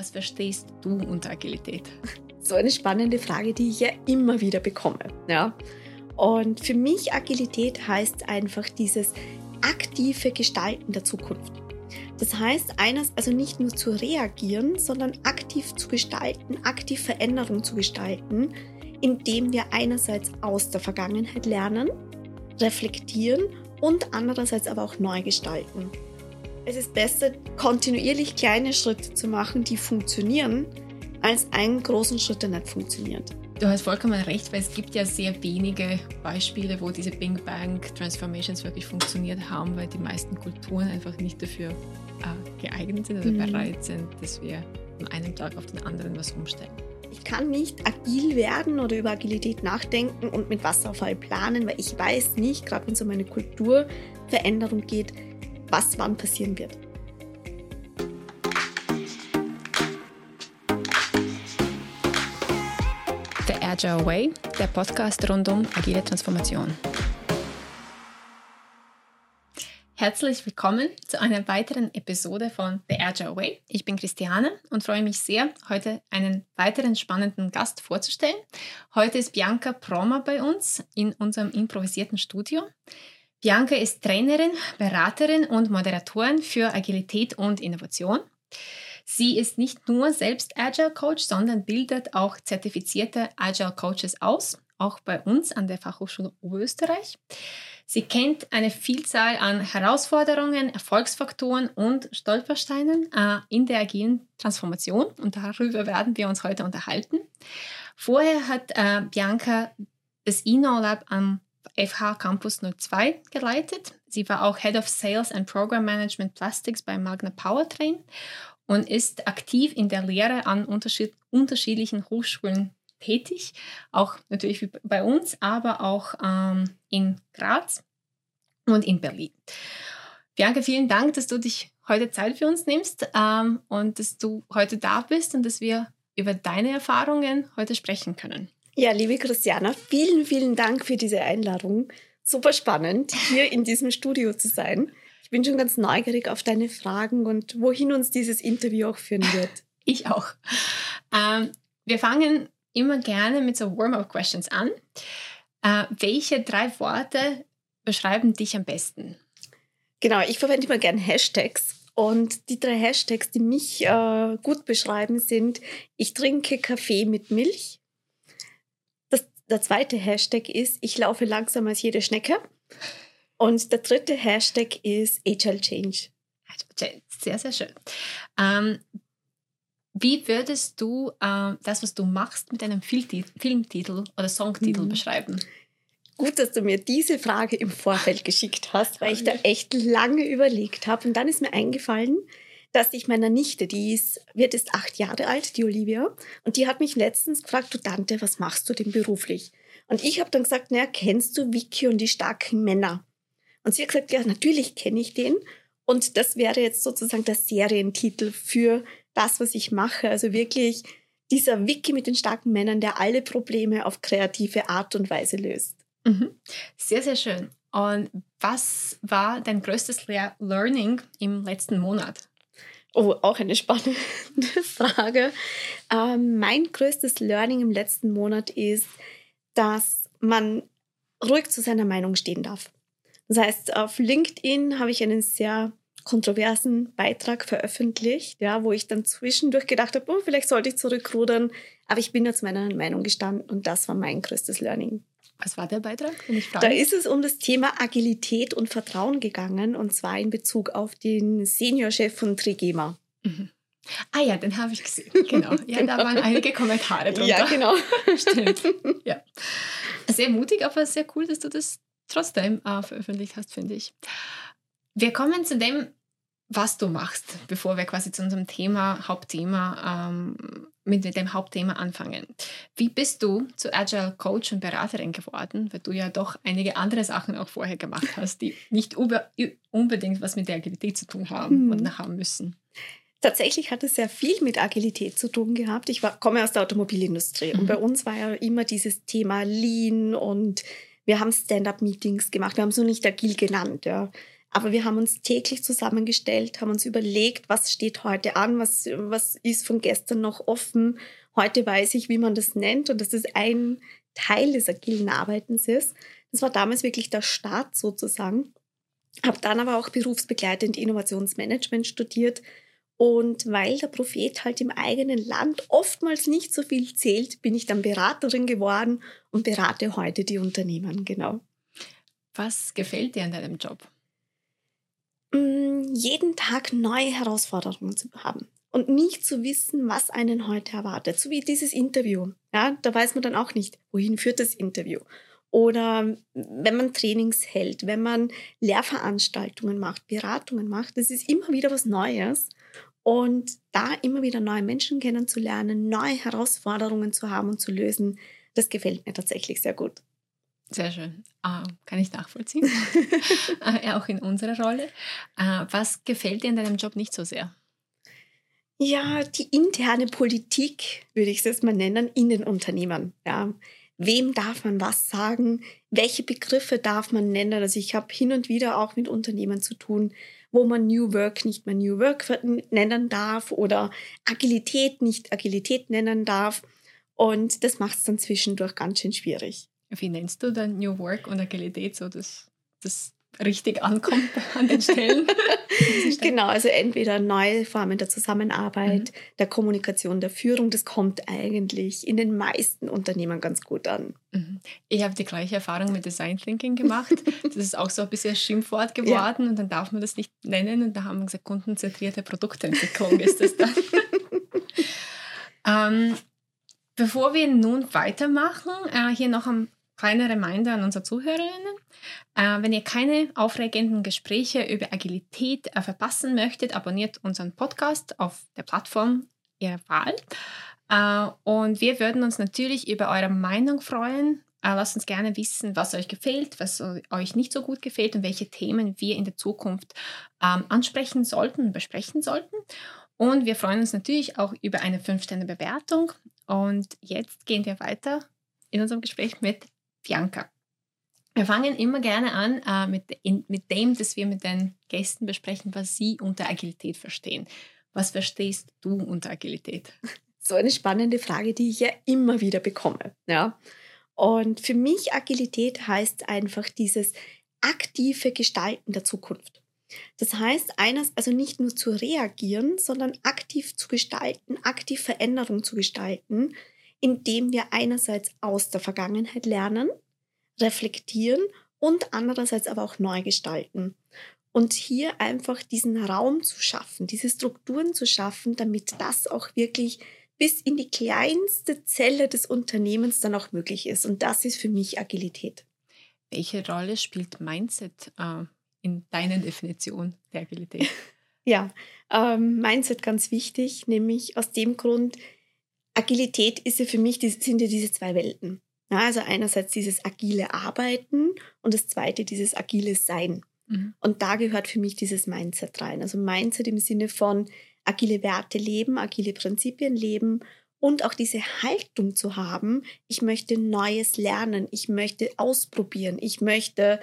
Was verstehst du unter Agilität? So eine spannende Frage, die ich ja immer wieder bekomme. Ja? Und für mich Agilität heißt einfach dieses aktive Gestalten der Zukunft. Das heißt, eines, also nicht nur zu reagieren, sondern aktiv zu gestalten, aktiv Veränderung zu gestalten, indem wir einerseits aus der Vergangenheit lernen, reflektieren und andererseits aber auch neu gestalten. Es ist besser, kontinuierlich kleine Schritte zu machen, die funktionieren, als einen großen Schritt, der nicht funktioniert. Du hast vollkommen recht, weil es gibt ja sehr wenige Beispiele, wo diese Bing Bang Transformations wirklich funktioniert haben, weil die meisten Kulturen einfach nicht dafür äh, geeignet sind, also mhm. bereit sind, dass wir von einem Tag auf den anderen was umstellen. Ich kann nicht agil werden oder über Agilität nachdenken und mit Wasserfall planen, weil ich weiß nicht, gerade wenn es um eine Kulturveränderung geht, was wann passieren wird. The Agile Way, der Podcast rund um agile Transformation. Herzlich willkommen zu einer weiteren Episode von The Agile Way. Ich bin Christiane und freue mich sehr, heute einen weiteren spannenden Gast vorzustellen. Heute ist Bianca Proma bei uns in unserem improvisierten Studio. Bianca ist Trainerin, Beraterin und Moderatorin für Agilität und Innovation. Sie ist nicht nur selbst Agile Coach, sondern bildet auch zertifizierte Agile Coaches aus, auch bei uns an der Fachhochschule Oberösterreich. Sie kennt eine Vielzahl an Herausforderungen, Erfolgsfaktoren und Stolpersteinen äh, in der agilen Transformation und darüber werden wir uns heute unterhalten. Vorher hat äh, Bianca das E-Know-Lab am FH Campus 02 geleitet. Sie war auch Head of Sales and Program Management Plastics bei Magna Powertrain und ist aktiv in der Lehre an unterschied unterschiedlichen Hochschulen tätig, auch natürlich bei uns, aber auch ähm, in Graz und in Berlin. Bianca, vielen Dank, dass du dich heute Zeit für uns nimmst ähm, und dass du heute da bist und dass wir über deine Erfahrungen heute sprechen können. Ja, liebe Christiana, vielen, vielen Dank für diese Einladung. Super spannend, hier in diesem Studio zu sein. Ich bin schon ganz neugierig auf deine Fragen und wohin uns dieses Interview auch führen wird. Ich auch. Ähm, wir fangen immer gerne mit so Warm-up-Questions an. Äh, welche drei Worte beschreiben dich am besten? Genau, ich verwende immer gerne Hashtags. Und die drei Hashtags, die mich äh, gut beschreiben, sind, ich trinke Kaffee mit Milch. Der zweite Hashtag ist, ich laufe langsamer als jede Schnecke. Und der dritte Hashtag ist Agile Change. Sehr, sehr schön. Ähm, wie würdest du äh, das, was du machst, mit einem Filmtitel oder Songtitel mhm. beschreiben? Gut, dass du mir diese Frage im Vorfeld geschickt hast, weil ich da echt lange überlegt habe. Und dann ist mir eingefallen, dass ich meiner Nichte, die ist, wird jetzt acht Jahre alt, die Olivia, und die hat mich letztens gefragt, du Tante, was machst du denn beruflich? Und ich habe dann gesagt, naja, kennst du Vicky und die starken Männer? Und sie hat gesagt, ja, natürlich kenne ich den. Und das wäre jetzt sozusagen der Serientitel für das, was ich mache. Also wirklich dieser Wiki mit den starken Männern, der alle Probleme auf kreative Art und Weise löst. Mhm. Sehr, sehr schön. Und was war dein größtes Le Learning im letzten Monat? Oh, auch eine spannende Frage. Ähm, mein größtes Learning im letzten Monat ist, dass man ruhig zu seiner Meinung stehen darf. Das heißt, auf LinkedIn habe ich einen sehr kontroversen Beitrag veröffentlicht, ja, wo ich dann zwischendurch gedacht habe, oh, vielleicht sollte ich zurückrudern, aber ich bin jetzt meiner Meinung gestanden und das war mein größtes Learning. Was war der Beitrag? Da ist es um das Thema Agilität und Vertrauen gegangen und zwar in Bezug auf den Seniorchef von Trigema. Mhm. Ah ja, den habe ich gesehen. Genau. Ja, genau. da waren einige Kommentare drunter. Ja, genau. Stimmt. Ja. Sehr mutig, aber sehr cool, dass du das trotzdem äh, veröffentlicht hast, finde ich. Wir kommen zu dem, was du machst, bevor wir quasi zu unserem Thema, Hauptthema, ähm, mit dem Hauptthema anfangen. Wie bist du zu Agile Coach und Beraterin geworden, weil du ja doch einige andere Sachen auch vorher gemacht hast, die nicht unbedingt was mit der Agilität zu tun haben mhm. und haben müssen? Tatsächlich hat es sehr viel mit Agilität zu tun gehabt. Ich war, komme aus der Automobilindustrie mhm. und bei uns war ja immer dieses Thema Lean und wir haben Stand-up-Meetings gemacht. Wir haben es nur nicht agil genannt. Ja. Aber wir haben uns täglich zusammengestellt, haben uns überlegt, was steht heute an, was, was ist von gestern noch offen. Heute weiß ich, wie man das nennt und dass das ein Teil des agilen Arbeitens ist. Das war damals wirklich der Start sozusagen. Habe dann aber auch berufsbegleitend Innovationsmanagement studiert. Und weil der Prophet halt im eigenen Land oftmals nicht so viel zählt, bin ich dann Beraterin geworden und berate heute die Unternehmen, genau. Was gefällt dir an deinem Job? Mm, jeden Tag neue Herausforderungen zu haben und nicht zu wissen, was einen heute erwartet. So wie dieses Interview. Ja, da weiß man dann auch nicht, wohin führt das Interview. Oder wenn man Trainings hält, wenn man Lehrveranstaltungen macht, Beratungen macht, das ist immer wieder was Neues. Und da immer wieder neue Menschen kennenzulernen, neue Herausforderungen zu haben und zu lösen, das gefällt mir tatsächlich sehr gut. Sehr schön. Ah, kann ich nachvollziehen. äh, auch in unserer Rolle. Äh, was gefällt dir in deinem Job nicht so sehr? Ja, die interne Politik, würde ich es jetzt mal nennen, in den Unternehmen. Ja. Wem darf man was sagen? Welche Begriffe darf man nennen? Also ich habe hin und wieder auch mit Unternehmen zu tun, wo man New Work nicht mehr New Work nennen darf oder Agilität nicht Agilität nennen darf. Und das macht es dann zwischendurch ganz schön schwierig. Wie nennst du dann New Work und Agilität so, dass das richtig ankommt an den Stellen? genau, also entweder neue Formen der Zusammenarbeit, mhm. der Kommunikation, der Führung, das kommt eigentlich in den meisten Unternehmen ganz gut an. Mhm. Ich habe die gleiche Erfahrung mit Design Thinking gemacht. Das ist auch so ein bisschen Schimpfwort geworden ja. und dann darf man das nicht nennen und da haben wir gesagt, kundenzentrierte Produktentwicklung ist das dann. ähm, bevor wir nun weitermachen, äh, hier noch ein kleiner Reminder an unsere Zuhörerinnen. Äh, wenn ihr keine aufregenden Gespräche über Agilität äh, verpassen möchtet, abonniert unseren Podcast auf der Plattform Ihrer Wahl. Äh, und wir würden uns natürlich über eure Meinung freuen. Äh, lasst uns gerne wissen, was euch gefällt, was euch nicht so gut gefällt und welche Themen wir in der Zukunft ähm, ansprechen sollten besprechen sollten. Und wir freuen uns natürlich auch über eine 5-Sterne-Bewertung. Und jetzt gehen wir weiter in unserem Gespräch mit Bianca. Wir fangen immer gerne an äh, mit, in, mit dem, dass wir mit den Gästen besprechen, was sie unter Agilität verstehen. Was verstehst du unter Agilität? So eine spannende Frage, die ich ja immer wieder bekomme. Ja? Und für mich Agilität heißt einfach dieses aktive Gestalten der Zukunft. Das heißt, eines, also nicht nur zu reagieren, sondern aktiv zu gestalten, aktiv Veränderung zu gestalten, indem wir einerseits aus der Vergangenheit lernen, reflektieren und andererseits aber auch neu gestalten. Und hier einfach diesen Raum zu schaffen, diese Strukturen zu schaffen, damit das auch wirklich bis in die kleinste Zelle des Unternehmens dann auch möglich ist. Und das ist für mich Agilität. Welche Rolle spielt Mindset äh, in deiner Definition der Agilität? ja, ähm, Mindset ganz wichtig, nämlich aus dem Grund, Agilität ist ja für mich, sind ja diese zwei Welten. Ja, also einerseits dieses agile Arbeiten und das zweite dieses agile Sein. Mhm. Und da gehört für mich dieses Mindset rein. Also Mindset im Sinne von agile Werte leben, agile Prinzipien leben und auch diese Haltung zu haben, ich möchte Neues lernen, ich möchte ausprobieren, ich möchte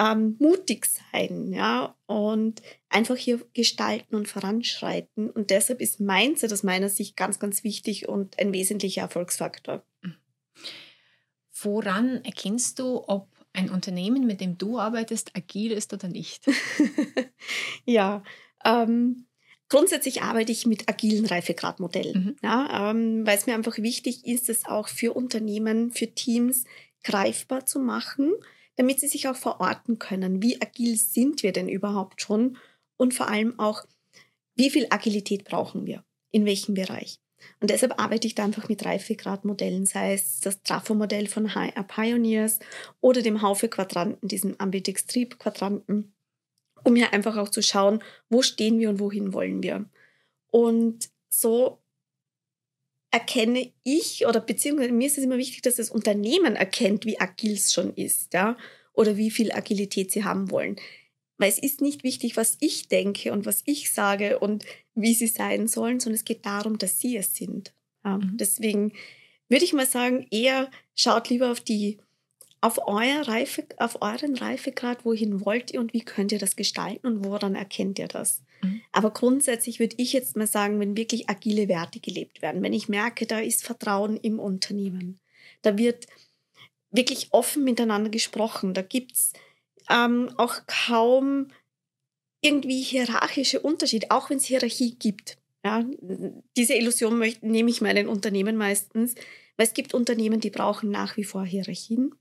ähm, mutig sein, ja, und einfach hier gestalten und voranschreiten. Und deshalb ist Mindset aus meiner Sicht ganz, ganz wichtig und ein wesentlicher Erfolgsfaktor. Woran erkennst du, ob ein Unternehmen, mit dem du arbeitest, agil ist oder nicht? ja, ähm, grundsätzlich arbeite ich mit agilen Reifegradmodellen, mhm. ja, ähm, weil es mir einfach wichtig ist, es auch für Unternehmen, für Teams greifbar zu machen damit sie sich auch verorten können. Wie agil sind wir denn überhaupt schon? Und vor allem auch, wie viel Agilität brauchen wir? In welchem Bereich? Und deshalb arbeite ich da einfach mit Reifegradmodellen, sei es das Trafo-Modell von HR Pioneers oder dem Haufe-Quadranten, diesen Ambidextrip-Quadranten, um hier einfach auch zu schauen, wo stehen wir und wohin wollen wir. Und so erkenne ich oder beziehungsweise mir ist es immer wichtig, dass das Unternehmen erkennt, wie agil es schon ist, ja, oder wie viel Agilität sie haben wollen. Weil es ist nicht wichtig, was ich denke und was ich sage und wie sie sein sollen, sondern es geht darum, dass sie es sind. Ja, mhm. Deswegen würde ich mal sagen, eher schaut lieber auf die auf, euer Reife, auf euren Reifegrad, wohin wollt ihr und wie könnt ihr das gestalten und woran erkennt ihr das? Mhm. Aber grundsätzlich würde ich jetzt mal sagen, wenn wirklich agile Werte gelebt werden, wenn ich merke, da ist Vertrauen im Unternehmen, da wird wirklich offen miteinander gesprochen, da gibt es ähm, auch kaum irgendwie hierarchische Unterschiede, auch wenn es Hierarchie gibt. Ja, diese Illusion möchte, nehme ich meinen Unternehmen meistens, weil es gibt Unternehmen, die brauchen nach wie vor Hierarchien.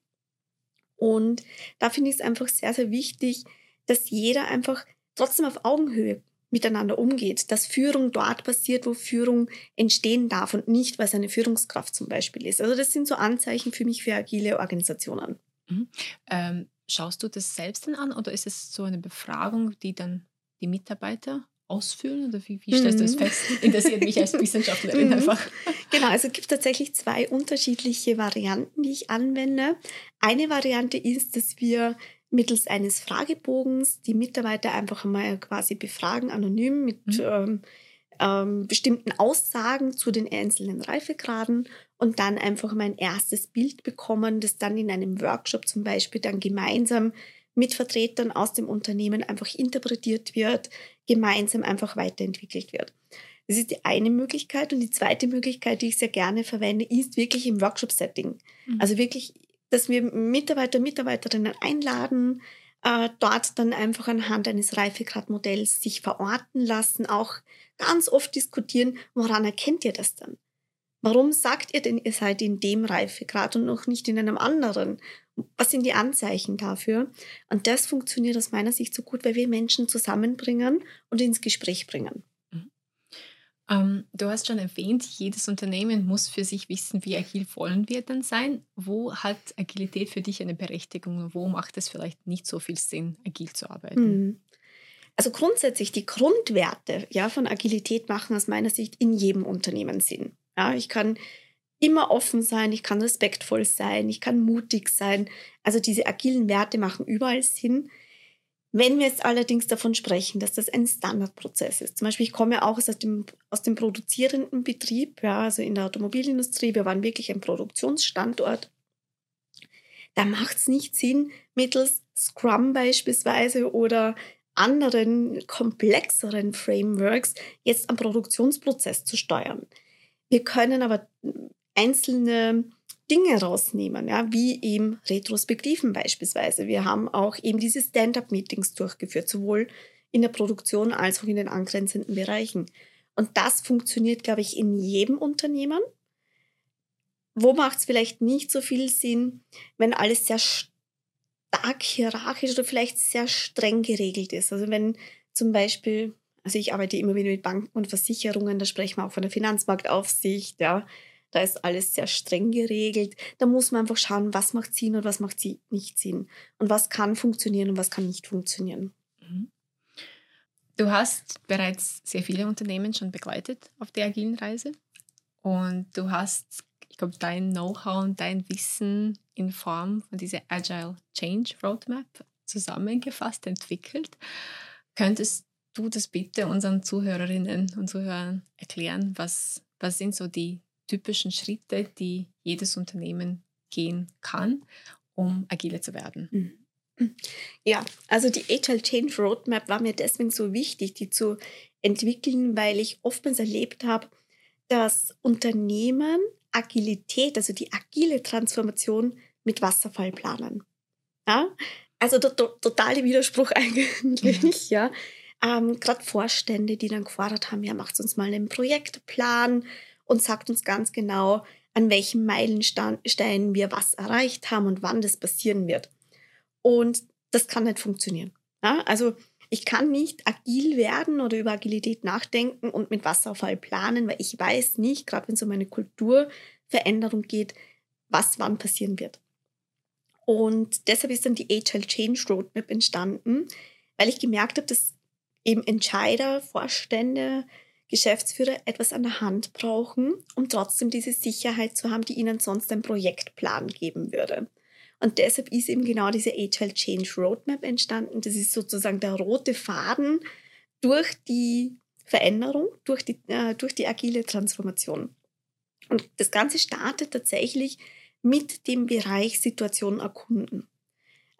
Und da finde ich es einfach sehr, sehr wichtig, dass jeder einfach trotzdem auf Augenhöhe miteinander umgeht, dass Führung dort passiert, wo Führung entstehen darf und nicht, weil es eine Führungskraft zum Beispiel ist. Also das sind so Anzeichen für mich für agile Organisationen. Mhm. Ähm, schaust du das selbst denn an oder ist es so eine Befragung, die dann die Mitarbeiter ausfüllen oder wie, wie stellst du das mhm. fest? Interessiert mich als Wissenschaftlerin mhm. einfach. Genau, also es gibt tatsächlich zwei unterschiedliche Varianten, die ich anwende. Eine Variante ist, dass wir mittels eines Fragebogens die Mitarbeiter einfach mal quasi befragen, anonym mit mhm. ähm, ähm, bestimmten Aussagen zu den einzelnen Reifegraden und dann einfach mal ein erstes Bild bekommen, das dann in einem Workshop zum Beispiel dann gemeinsam mit Vertretern aus dem Unternehmen einfach interpretiert wird, gemeinsam einfach weiterentwickelt wird. Das ist die eine Möglichkeit. Und die zweite Möglichkeit, die ich sehr gerne verwende, ist wirklich im Workshop-Setting. Mhm. Also wirklich, dass wir Mitarbeiter, Mitarbeiterinnen einladen, äh, dort dann einfach anhand eines Reifegradmodells sich verorten lassen, auch ganz oft diskutieren, woran erkennt ihr das dann? Warum sagt ihr denn, ihr seid in dem Reifegrad und noch nicht in einem anderen? Was sind die Anzeichen dafür? Und das funktioniert aus meiner Sicht so gut, weil wir Menschen zusammenbringen und ins Gespräch bringen. Mhm. Ähm, du hast schon erwähnt, jedes Unternehmen muss für sich wissen, wie agil wollen wir denn sein. Wo hat Agilität für dich eine Berechtigung? Wo macht es vielleicht nicht so viel Sinn, agil zu arbeiten? Mhm. Also grundsätzlich die Grundwerte ja, von Agilität machen aus meiner Sicht in jedem Unternehmen Sinn. Ja, ich kann immer offen sein, ich kann respektvoll sein, ich kann mutig sein. Also diese agilen Werte machen überall Sinn. Wenn wir jetzt allerdings davon sprechen, dass das ein Standardprozess ist, zum Beispiel ich komme auch aus dem, aus dem produzierenden Betrieb, ja, also in der Automobilindustrie, wir waren wirklich ein Produktionsstandort, da macht es nicht Sinn, mittels Scrum beispielsweise oder anderen komplexeren Frameworks jetzt am Produktionsprozess zu steuern. Wir können aber einzelne Dinge rausnehmen, ja, wie eben Retrospektiven beispielsweise. Wir haben auch eben diese Stand-up-Meetings durchgeführt, sowohl in der Produktion als auch in den angrenzenden Bereichen. Und das funktioniert, glaube ich, in jedem Unternehmen. Wo macht es vielleicht nicht so viel Sinn, wenn alles sehr stark hierarchisch oder vielleicht sehr streng geregelt ist? Also wenn zum Beispiel also ich arbeite immer wieder mit Banken und Versicherungen, da sprechen wir auch von der Finanzmarktaufsicht, ja. Da ist alles sehr streng geregelt. Da muss man einfach schauen, was macht Sinn und was macht nicht Sinn. Und was kann funktionieren und was kann nicht funktionieren. Mhm. Du hast bereits sehr viele Unternehmen schon begleitet auf der agilen Reise. Und du hast, ich glaube, dein Know-how und dein Wissen in Form von dieser Agile Change Roadmap zusammengefasst, entwickelt. Könntest du das bitte unseren Zuhörerinnen und Zuhörern erklären? Was, was sind so die typischen Schritte, die jedes Unternehmen gehen kann, um agiler zu werden? Mhm. Ja, also die Agile Change Roadmap war mir deswegen so wichtig, die zu entwickeln, weil ich oftmals erlebt habe, dass Unternehmen Agilität, also die agile Transformation mit Wasserfall planen. Ja? Also der, der totale Widerspruch eigentlich, mhm. ja ähm, gerade Vorstände, die dann gefordert haben, ja, macht uns mal einen Projektplan und sagt uns ganz genau, an welchem Meilenstein wir was erreicht haben und wann das passieren wird. Und das kann nicht funktionieren. Ja? Also ich kann nicht agil werden oder über Agilität nachdenken und mit Wasserfall planen, weil ich weiß nicht, gerade wenn es um eine Kulturveränderung geht, was wann passieren wird. Und deshalb ist dann die Agile Change Roadmap entstanden, weil ich gemerkt habe, dass eben Entscheider, Vorstände, Geschäftsführer etwas an der Hand brauchen, um trotzdem diese Sicherheit zu haben, die ihnen sonst ein Projektplan geben würde. Und deshalb ist eben genau diese Agile Change Roadmap entstanden. Das ist sozusagen der rote Faden durch die Veränderung, durch die, äh, durch die agile Transformation. Und das Ganze startet tatsächlich mit dem Bereich Situation erkunden.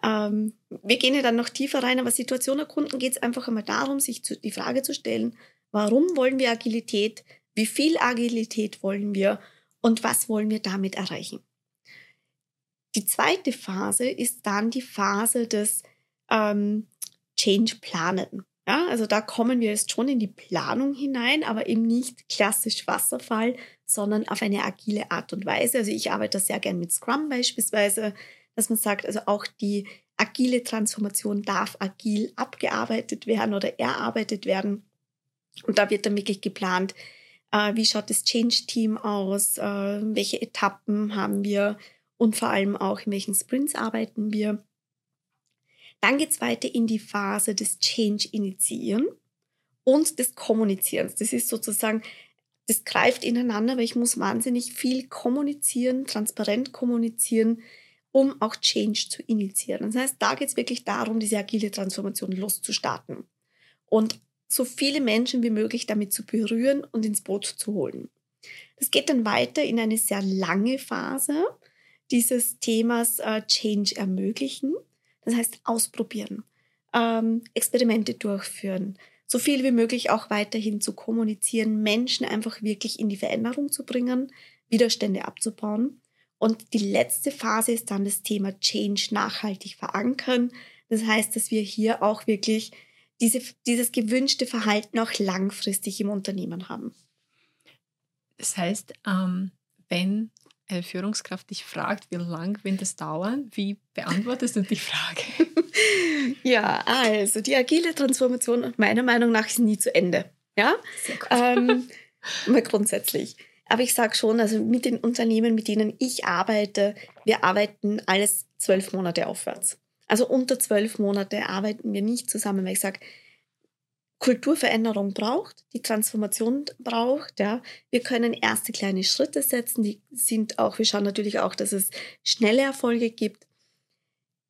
Ähm, wir gehen ja dann noch tiefer rein, aber Situation erkunden geht es einfach einmal darum, sich zu, die Frage zu stellen, warum wollen wir Agilität, wie viel Agilität wollen wir und was wollen wir damit erreichen. Die zweite Phase ist dann die Phase des ähm, Change-Planen. Ja, also da kommen wir jetzt schon in die Planung hinein, aber eben nicht klassisch Wasserfall, sondern auf eine agile Art und Weise. Also ich arbeite sehr gern mit Scrum beispielsweise, dass man sagt, also auch die agile Transformation darf agil abgearbeitet werden oder erarbeitet werden. Und da wird dann wirklich geplant, äh, wie schaut das Change-Team aus, äh, welche Etappen haben wir und vor allem auch in welchen Sprints arbeiten wir. Dann geht es weiter in die Phase des Change-Initiieren und des Kommunizierens. Das ist sozusagen, das greift ineinander, weil ich muss wahnsinnig viel kommunizieren, transparent kommunizieren, um auch Change zu initiieren. Das heißt, da geht es wirklich darum, diese agile Transformation loszustarten und so viele Menschen wie möglich damit zu berühren und ins Boot zu holen. Das geht dann weiter in eine sehr lange Phase dieses Themas äh, Change ermöglichen. Das heißt, ausprobieren, ähm, Experimente durchführen, so viel wie möglich auch weiterhin zu kommunizieren, Menschen einfach wirklich in die Veränderung zu bringen, Widerstände abzubauen. Und die letzte Phase ist dann das Thema Change nachhaltig verankern. Das heißt, dass wir hier auch wirklich diese, dieses gewünschte Verhalten auch langfristig im Unternehmen haben. Das heißt, ähm, wenn eine Führungskraft dich fragt, wie lang wird das dauern, wie beantwortest du die Frage? ja, also die agile Transformation meiner Meinung nach ist nie zu Ende. Ja. Ähm, mal grundsätzlich. Aber ich sage schon, also mit den Unternehmen, mit denen ich arbeite, wir arbeiten alles zwölf Monate aufwärts. Also unter zwölf Monate arbeiten wir nicht zusammen, weil ich sage, Kulturveränderung braucht, die Transformation braucht. Ja. Wir können erste kleine Schritte setzen, die sind auch, wir schauen natürlich auch, dass es schnelle Erfolge gibt.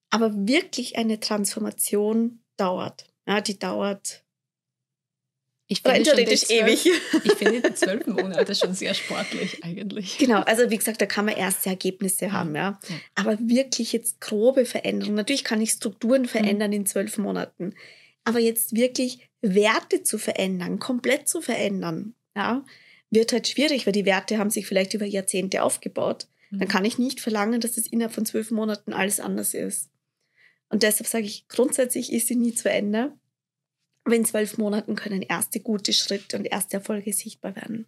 Aber wirklich eine Transformation dauert. Ja, die dauert ich finde theoretisch zwölf, ewig. Ich finde zwölf Monate schon sehr sportlich eigentlich. Genau, also wie gesagt, da kann man erste Ergebnisse haben, ja. ja. Aber wirklich jetzt grobe Veränderungen. Natürlich kann ich Strukturen verändern mhm. in zwölf Monaten. Aber jetzt wirklich Werte zu verändern, komplett zu verändern, ja, wird halt schwierig, weil die Werte haben sich vielleicht über Jahrzehnte aufgebaut. Mhm. Dann kann ich nicht verlangen, dass es innerhalb von zwölf Monaten alles anders ist. Und deshalb sage ich, grundsätzlich ist sie nie zu Ende. Aber in zwölf Monaten können erste gute Schritte und erste Erfolge sichtbar werden.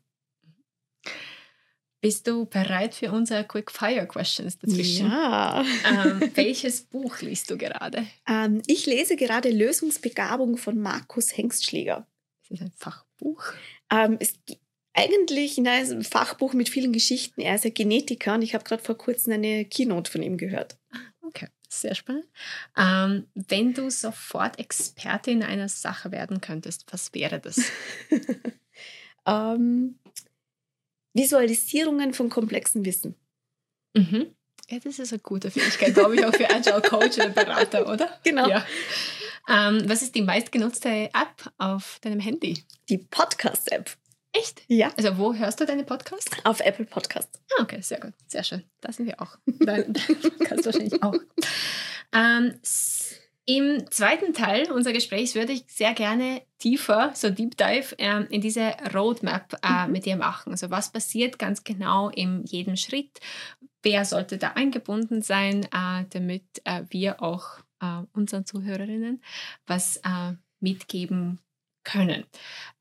Bist du bereit für unsere Quick Fire Questions dazwischen? Ja. Ähm, welches Buch liest du gerade? Ähm, ich lese gerade Lösungsbegabung von Markus Hengstschläger. Ist das ein Fachbuch? Ähm, es eigentlich nein, ein Fachbuch mit vielen Geschichten. Er ist ein Genetiker und ich habe gerade vor kurzem eine Keynote von ihm gehört. Okay, sehr spannend. Ähm, wenn du sofort Experte in einer Sache werden könntest, was wäre das? ähm, Visualisierungen von komplexen Wissen. Mhm. Ja, das ist eine gute Fähigkeit, glaube ich, auch für Agile Coach oder Berater, oder? Genau. Ja. Ähm, was ist die meistgenutzte App auf deinem Handy? Die Podcast-App. Echt? Ja. Also wo hörst du deine Podcasts? Auf Apple Podcast. Ah, okay, sehr gut. Sehr schön. Da sind wir auch. Dein, dein Podcast wahrscheinlich auch. Ähm, im zweiten Teil unseres Gesprächs würde ich sehr gerne tiefer, so Deep Dive, äh, in diese Roadmap äh, mhm. mit dir machen. Also was passiert ganz genau in jedem Schritt? Wer sollte da eingebunden sein, äh, damit äh, wir auch äh, unseren Zuhörerinnen was äh, mitgeben können.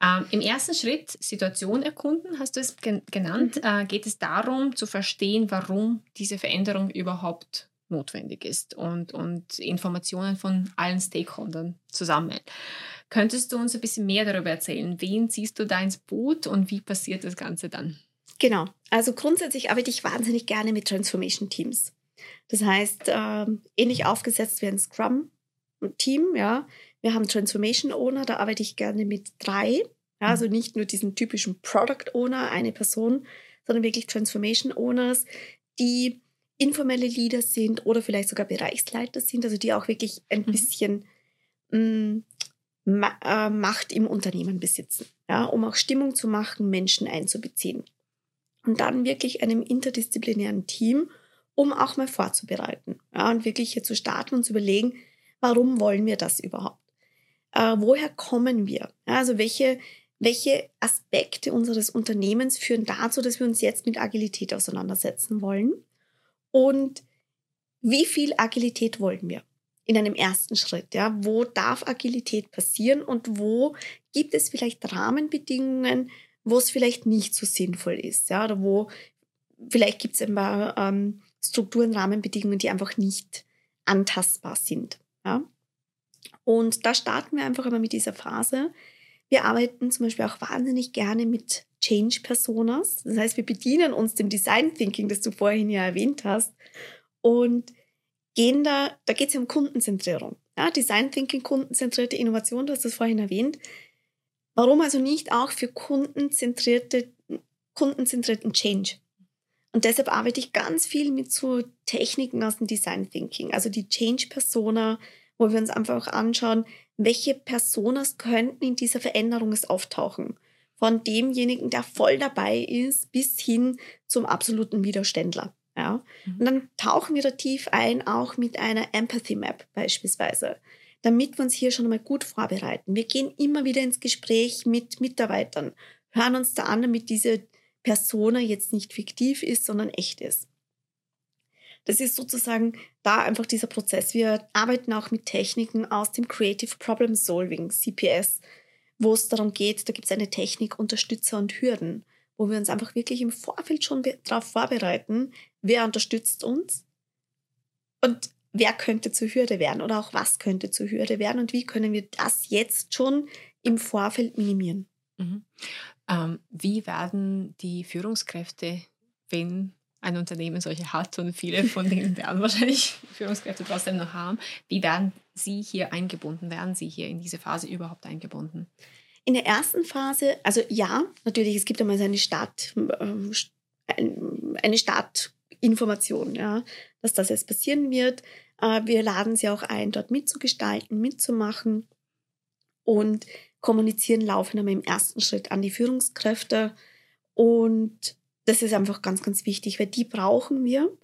Ähm, Im ersten Schritt Situation erkunden, hast du es gen genannt, mhm. geht es darum zu verstehen, warum diese Veränderung überhaupt notwendig ist und, und Informationen von allen Stakeholdern zusammen. Könntest du uns ein bisschen mehr darüber erzählen? Wen ziehst du da ins Boot und wie passiert das Ganze dann? Genau. Also grundsätzlich arbeite ich wahnsinnig gerne mit Transformation Teams. Das heißt, äh, ähnlich aufgesetzt wie ein Scrum-Team, ja. Wir haben Transformation Owner, da arbeite ich gerne mit drei. Ja, also mhm. nicht nur diesen typischen Product Owner, eine Person, sondern wirklich Transformation Owners, die informelle Leader sind oder vielleicht sogar Bereichsleiter sind, also die auch wirklich ein mhm. bisschen mh, mm, Ma äh, Macht im Unternehmen besitzen, ja, um auch Stimmung zu machen, Menschen einzubeziehen. Und dann wirklich einem interdisziplinären Team um auch mal vorzubereiten ja, und wirklich hier zu starten und zu überlegen, warum wollen wir das überhaupt? Äh, woher kommen wir? Also welche, welche Aspekte unseres Unternehmens führen dazu, dass wir uns jetzt mit Agilität auseinandersetzen wollen? Und wie viel Agilität wollen wir? In einem ersten Schritt, ja, wo darf Agilität passieren und wo gibt es vielleicht Rahmenbedingungen, wo es vielleicht nicht so sinnvoll ist, ja, oder wo vielleicht gibt es ein paar ähm, Strukturen, Rahmenbedingungen, die einfach nicht antastbar sind. Ja? Und da starten wir einfach immer mit dieser Phase. Wir arbeiten zum Beispiel auch wahnsinnig gerne mit Change Personas. Das heißt, wir bedienen uns dem Design Thinking, das du vorhin ja erwähnt hast. Und gehen da, da geht es ja um Kundenzentrierung. Ja, Design Thinking, kundenzentrierte Innovation, du hast das vorhin erwähnt. Warum also nicht auch für kundenzentrierte, kundenzentrierten Change? Und deshalb arbeite ich ganz viel mit so Techniken aus dem Design Thinking, also die Change Persona, wo wir uns einfach auch anschauen, welche Personas könnten in dieser Veränderung auftauchen. Von demjenigen, der voll dabei ist, bis hin zum absoluten Widerständler. Ja? Mhm. Und dann tauchen wir da tief ein, auch mit einer Empathy Map beispielsweise, damit wir uns hier schon einmal gut vorbereiten. Wir gehen immer wieder ins Gespräch mit Mitarbeitern, hören uns da an, damit diese Persona jetzt nicht fiktiv ist, sondern echt ist. Das ist sozusagen da einfach dieser Prozess. Wir arbeiten auch mit Techniken aus dem Creative Problem Solving, CPS, wo es darum geht, da gibt es eine Technik Unterstützer und Hürden, wo wir uns einfach wirklich im Vorfeld schon darauf vorbereiten, wer unterstützt uns und wer könnte zur Hürde werden oder auch was könnte zur Hürde werden und wie können wir das jetzt schon im Vorfeld minimieren. Mhm. Ähm, wie werden die Führungskräfte, wenn ein Unternehmen solche hat und viele von denen werden wahrscheinlich Führungskräfte trotzdem noch haben, wie werden sie hier eingebunden? Werden sie hier in diese Phase überhaupt eingebunden? In der ersten Phase, also ja, natürlich, es gibt einmal so eine Start, ähm, eine Startinformation, ja, dass das jetzt passieren wird. Äh, wir laden sie auch ein, dort mitzugestalten, mitzumachen und kommunizieren laufen aber im ersten Schritt an die Führungskräfte. Und das ist einfach ganz, ganz wichtig, weil die brauchen wir,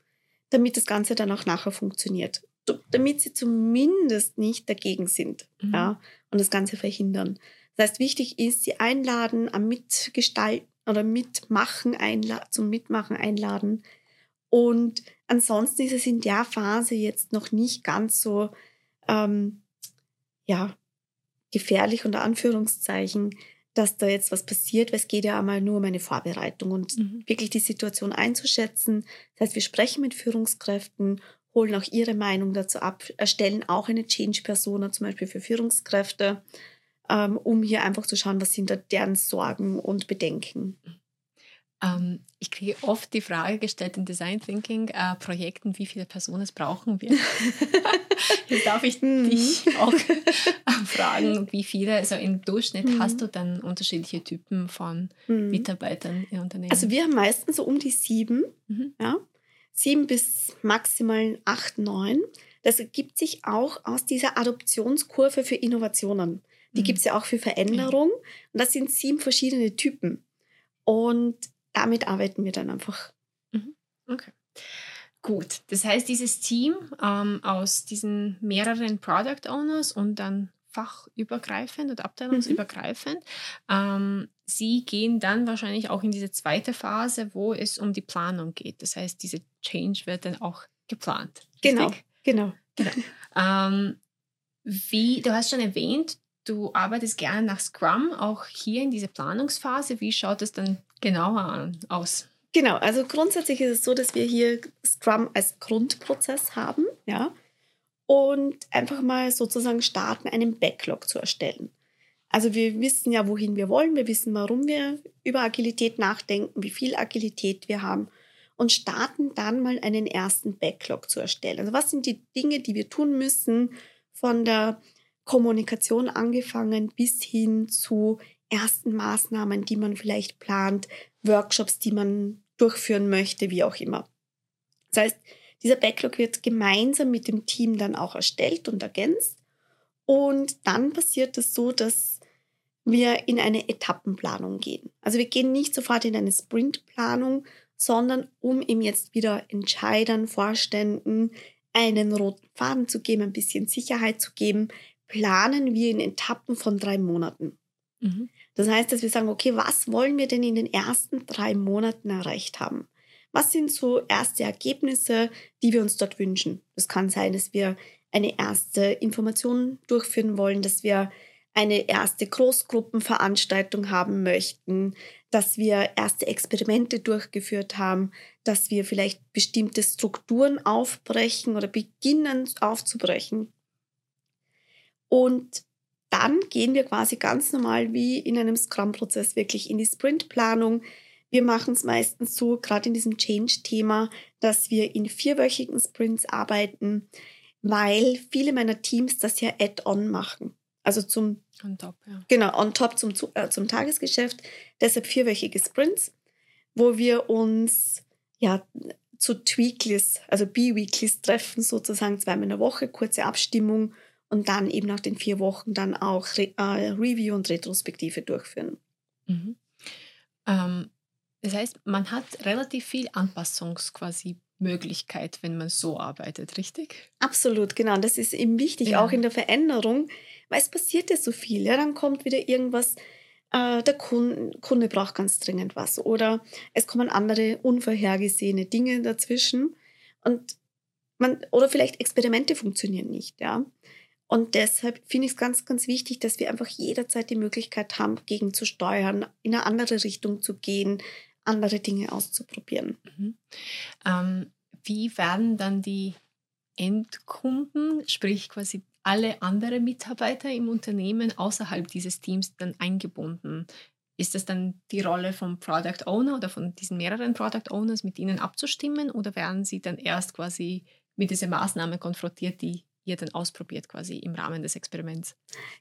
damit das Ganze dann auch nachher funktioniert. Damit sie zumindest nicht dagegen sind mhm. ja, und das Ganze verhindern. Das heißt, wichtig ist, sie einladen, am Mitgestalten oder Mitmachen einladen, zum Mitmachen einladen. Und ansonsten ist es in der Phase jetzt noch nicht ganz so, ähm, ja, gefährlich unter Anführungszeichen, dass da jetzt was passiert, weil es geht ja einmal nur um eine Vorbereitung und mhm. wirklich die Situation einzuschätzen. Das heißt, wir sprechen mit Führungskräften, holen auch ihre Meinung dazu ab, erstellen auch eine Change-Persona zum Beispiel für Führungskräfte, ähm, um hier einfach zu schauen, was sind da deren Sorgen und Bedenken. Ähm, ich kriege oft die Frage gestellt in Design Thinking äh, Projekten, wie viele Personen brauchen wir? Jetzt darf ich mhm. dich auch fragen, wie viele, also im Durchschnitt mhm. hast du dann unterschiedliche Typen von mhm. Mitarbeitern im Unternehmen? Also wir haben meistens so um die sieben, ja, sieben bis maximal acht, neun. Das ergibt sich auch aus dieser Adoptionskurve für Innovationen. Die gibt es ja auch für Veränderung. Und das sind sieben verschiedene Typen. Und damit arbeiten wir dann einfach. Mhm. Okay. Gut, das heißt, dieses Team ähm, aus diesen mehreren Product Owners und dann fachübergreifend oder abteilungsübergreifend, mhm. ähm, sie gehen dann wahrscheinlich auch in diese zweite Phase, wo es um die Planung geht. Das heißt, diese Change wird dann auch geplant. Genau, genau. genau. ähm, wie, du hast schon erwähnt, du arbeitest gerne nach Scrum, auch hier in diese Planungsphase. Wie schaut es dann genauer aus? Genau, also grundsätzlich ist es so, dass wir hier Scrum als Grundprozess haben, ja, und einfach mal sozusagen starten, einen Backlog zu erstellen. Also wir wissen ja, wohin wir wollen, wir wissen, warum wir über Agilität nachdenken, wie viel Agilität wir haben und starten dann mal einen ersten Backlog zu erstellen. Also was sind die Dinge, die wir tun müssen von der Kommunikation angefangen bis hin zu ersten Maßnahmen, die man vielleicht plant, Workshops, die man durchführen möchte, wie auch immer. Das heißt, dieser Backlog wird gemeinsam mit dem Team dann auch erstellt und ergänzt. Und dann passiert es so, dass wir in eine Etappenplanung gehen. Also wir gehen nicht sofort in eine Sprintplanung, sondern um ihm jetzt wieder Entscheidern, Vorständen einen roten Faden zu geben, ein bisschen Sicherheit zu geben, planen wir in Etappen von drei Monaten. Mhm. Das heißt, dass wir sagen, okay, was wollen wir denn in den ersten drei Monaten erreicht haben? Was sind so erste Ergebnisse, die wir uns dort wünschen? Es kann sein, dass wir eine erste Information durchführen wollen, dass wir eine erste Großgruppenveranstaltung haben möchten, dass wir erste Experimente durchgeführt haben, dass wir vielleicht bestimmte Strukturen aufbrechen oder beginnen aufzubrechen. Und dann gehen wir quasi ganz normal wie in einem Scrum-Prozess wirklich in die Sprintplanung. Wir machen es meistens so, gerade in diesem Change-Thema, dass wir in vierwöchigen Sprints arbeiten, weil viele meiner Teams das ja add-on machen. Also zum on top, ja. Genau, on top zum, äh, zum Tagesgeschäft. Deshalb vierwöchige Sprints, wo wir uns ja zu Tweaklies, also B-Weeklies treffen, sozusagen zweimal in der Woche, kurze Abstimmung und dann eben nach den vier Wochen dann auch Re äh, Review und Retrospektive durchführen. Mhm. Ähm, das heißt, man hat relativ viel Anpassungs quasi Möglichkeit, wenn man so arbeitet, richtig? Absolut, genau. Das ist eben wichtig, ja. auch in der Veränderung, weil es passiert ja so viel. Ja, dann kommt wieder irgendwas, äh, der Kunde, Kunde braucht ganz dringend was oder es kommen andere unvorhergesehene Dinge dazwischen und man, oder vielleicht Experimente funktionieren nicht, ja. Und deshalb finde ich es ganz, ganz wichtig, dass wir einfach jederzeit die Möglichkeit haben, gegenzusteuern, in eine andere Richtung zu gehen, andere Dinge auszuprobieren. Mhm. Ähm, wie werden dann die Endkunden, sprich quasi alle anderen Mitarbeiter im Unternehmen außerhalb dieses Teams dann eingebunden? Ist das dann die Rolle vom Product Owner oder von diesen mehreren Product Owners, mit ihnen abzustimmen oder werden sie dann erst quasi mit dieser Maßnahme konfrontiert, die ihr dann ausprobiert quasi im Rahmen des Experiments?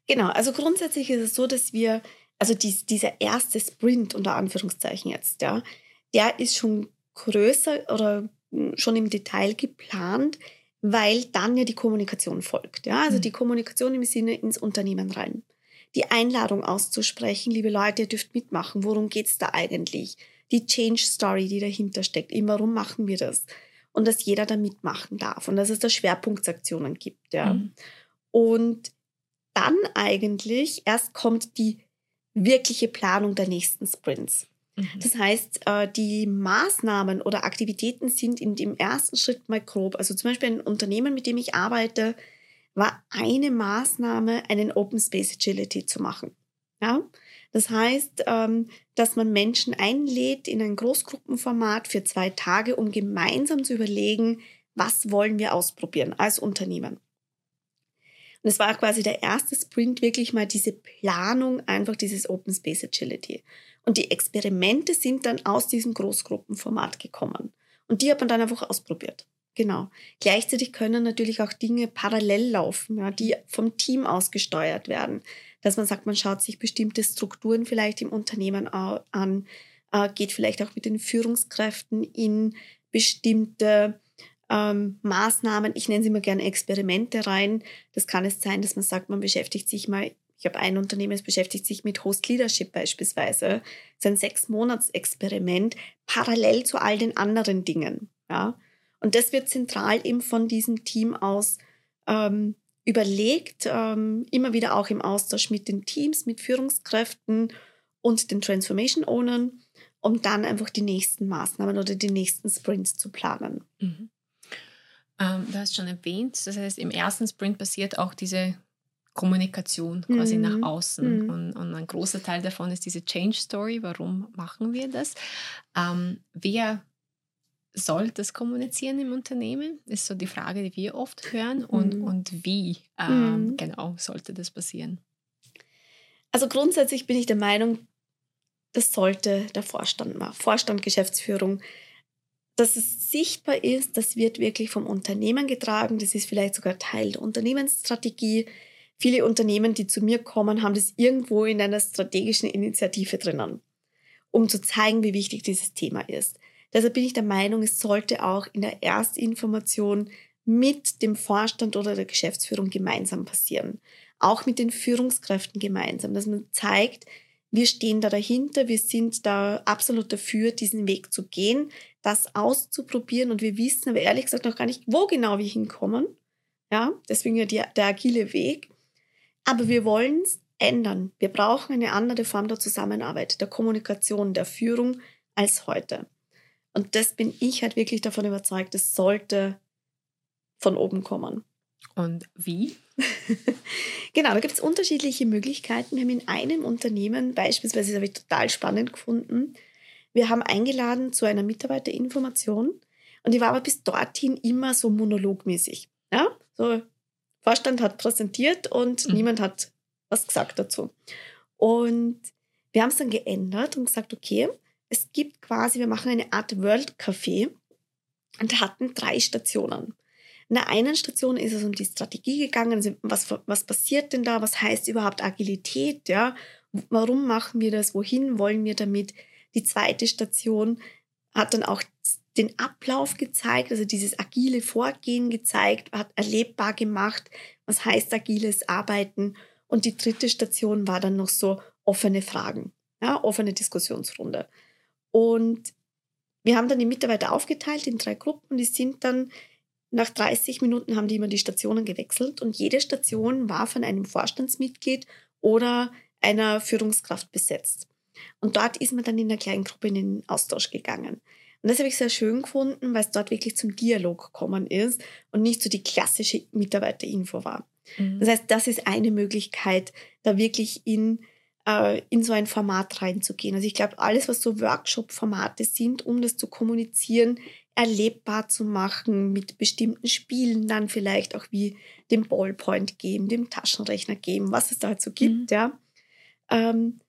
Genau, also grundsätzlich ist es so, dass wir also dies, dieser erste Sprint unter Anführungszeichen jetzt, ja, der ist schon größer oder hm, schon im Detail geplant, weil dann ja die Kommunikation folgt. Ja? Also mhm. die Kommunikation im Sinne ins Unternehmen rein. Die Einladung auszusprechen, liebe Leute, ihr dürft mitmachen, worum geht es da eigentlich? Die Change Story, die dahinter steckt, eben warum machen wir das? Und dass jeder da mitmachen darf und dass es da Schwerpunktsaktionen gibt. Ja? Mhm. Und dann eigentlich erst kommt die wirkliche Planung der nächsten Sprints. Mhm. Das heißt, äh, die Maßnahmen oder Aktivitäten sind in dem ersten Schritt mal grob. Also zum Beispiel ein Unternehmen, mit dem ich arbeite, war eine Maßnahme, einen Open Space Agility zu machen. Ja? Das heißt, ähm, dass man Menschen einlädt in ein Großgruppenformat für zwei Tage, um gemeinsam zu überlegen, was wollen wir ausprobieren als Unternehmen. Und es war quasi der erste Sprint, wirklich mal diese Planung, einfach dieses Open Space Agility. Und die Experimente sind dann aus diesem Großgruppenformat gekommen. Und die hat man dann einfach ausprobiert. Genau. Gleichzeitig können natürlich auch Dinge parallel laufen, ja, die vom Team aus gesteuert werden. Dass man sagt, man schaut sich bestimmte Strukturen vielleicht im Unternehmen an, äh, geht vielleicht auch mit den Führungskräften in bestimmte ähm, Maßnahmen, ich nenne sie immer gerne Experimente rein. Das kann es sein, dass man sagt, man beschäftigt sich mal, ich habe ein Unternehmen, das beschäftigt sich mit Host Leadership beispielsweise. Das ist ein Sechs-Monats-Experiment parallel zu all den anderen Dingen. Ja? Und das wird zentral eben von diesem Team aus ähm, überlegt, ähm, immer wieder auch im Austausch mit den Teams, mit Führungskräften und den Transformation Ownern, um dann einfach die nächsten Maßnahmen oder die nächsten Sprints zu planen. Mhm. Ähm, du hast schon erwähnt, das heißt, im ersten Sprint passiert auch diese Kommunikation quasi mhm. nach außen. Mhm. Und, und, ein großer Teil davon ist diese Change Story. Warum machen wir das? Ähm, wer soll das kommunizieren im Unternehmen? Ist so die Frage, die wir oft hören. Und, mhm. und wie ähm, mhm. genau sollte das passieren? Also grundsätzlich bin ich der Meinung, das sollte der Vorstand machen. Vorstand, Geschäftsführung dass es sichtbar ist, das wird wirklich vom Unternehmen getragen, das ist vielleicht sogar Teil der Unternehmensstrategie. Viele Unternehmen, die zu mir kommen, haben das irgendwo in einer strategischen Initiative drinnen, um zu zeigen, wie wichtig dieses Thema ist. Deshalb bin ich der Meinung, es sollte auch in der Erstinformation mit dem Vorstand oder der Geschäftsführung gemeinsam passieren. Auch mit den Führungskräften gemeinsam, dass man zeigt, wir stehen da dahinter, wir sind da absolut dafür, diesen Weg zu gehen, das auszuprobieren und wir wissen aber ehrlich gesagt noch gar nicht, wo genau wir hinkommen. Ja, deswegen ja die, der agile Weg. Aber wir wollen es ändern. Wir brauchen eine andere Form der Zusammenarbeit, der Kommunikation, der Führung als heute. Und das bin ich halt wirklich davon überzeugt, es sollte von oben kommen. Und wie? genau, da gibt es unterschiedliche Möglichkeiten. Wir haben in einem Unternehmen, beispielsweise, das habe ich total spannend gefunden, wir haben eingeladen zu einer Mitarbeiterinformation und die war aber bis dorthin immer so monologmäßig. Ja, so Vorstand hat präsentiert und mhm. niemand hat was gesagt dazu. Und wir haben es dann geändert und gesagt, okay, es gibt quasi, wir machen eine Art World Café und hatten drei Stationen. In der einen Station ist es um die Strategie gegangen, also was, was passiert denn da, was heißt überhaupt Agilität, ja, warum machen wir das, wohin wollen wir damit. Die zweite Station hat dann auch den Ablauf gezeigt, also dieses agile Vorgehen gezeigt, hat erlebbar gemacht, was heißt agiles Arbeiten. Und die dritte Station war dann noch so offene Fragen, ja, offene Diskussionsrunde. Und wir haben dann die Mitarbeiter aufgeteilt in drei Gruppen die sind dann nach 30 Minuten haben die immer die Stationen gewechselt und jede Station war von einem Vorstandsmitglied oder einer Führungskraft besetzt. Und dort ist man dann in der kleinen Gruppe in den Austausch gegangen. Und das habe ich sehr schön gefunden, weil es dort wirklich zum Dialog gekommen ist und nicht so die klassische Mitarbeiterinfo war. Mhm. Das heißt, das ist eine Möglichkeit, da wirklich in äh, in so ein Format reinzugehen. Also ich glaube, alles, was so Workshop-Formate sind, um das zu kommunizieren, erlebbar zu machen mit bestimmten Spielen, dann vielleicht auch wie dem Ballpoint geben, dem Taschenrechner geben, was es da so gibt, mhm. ja. Ähm,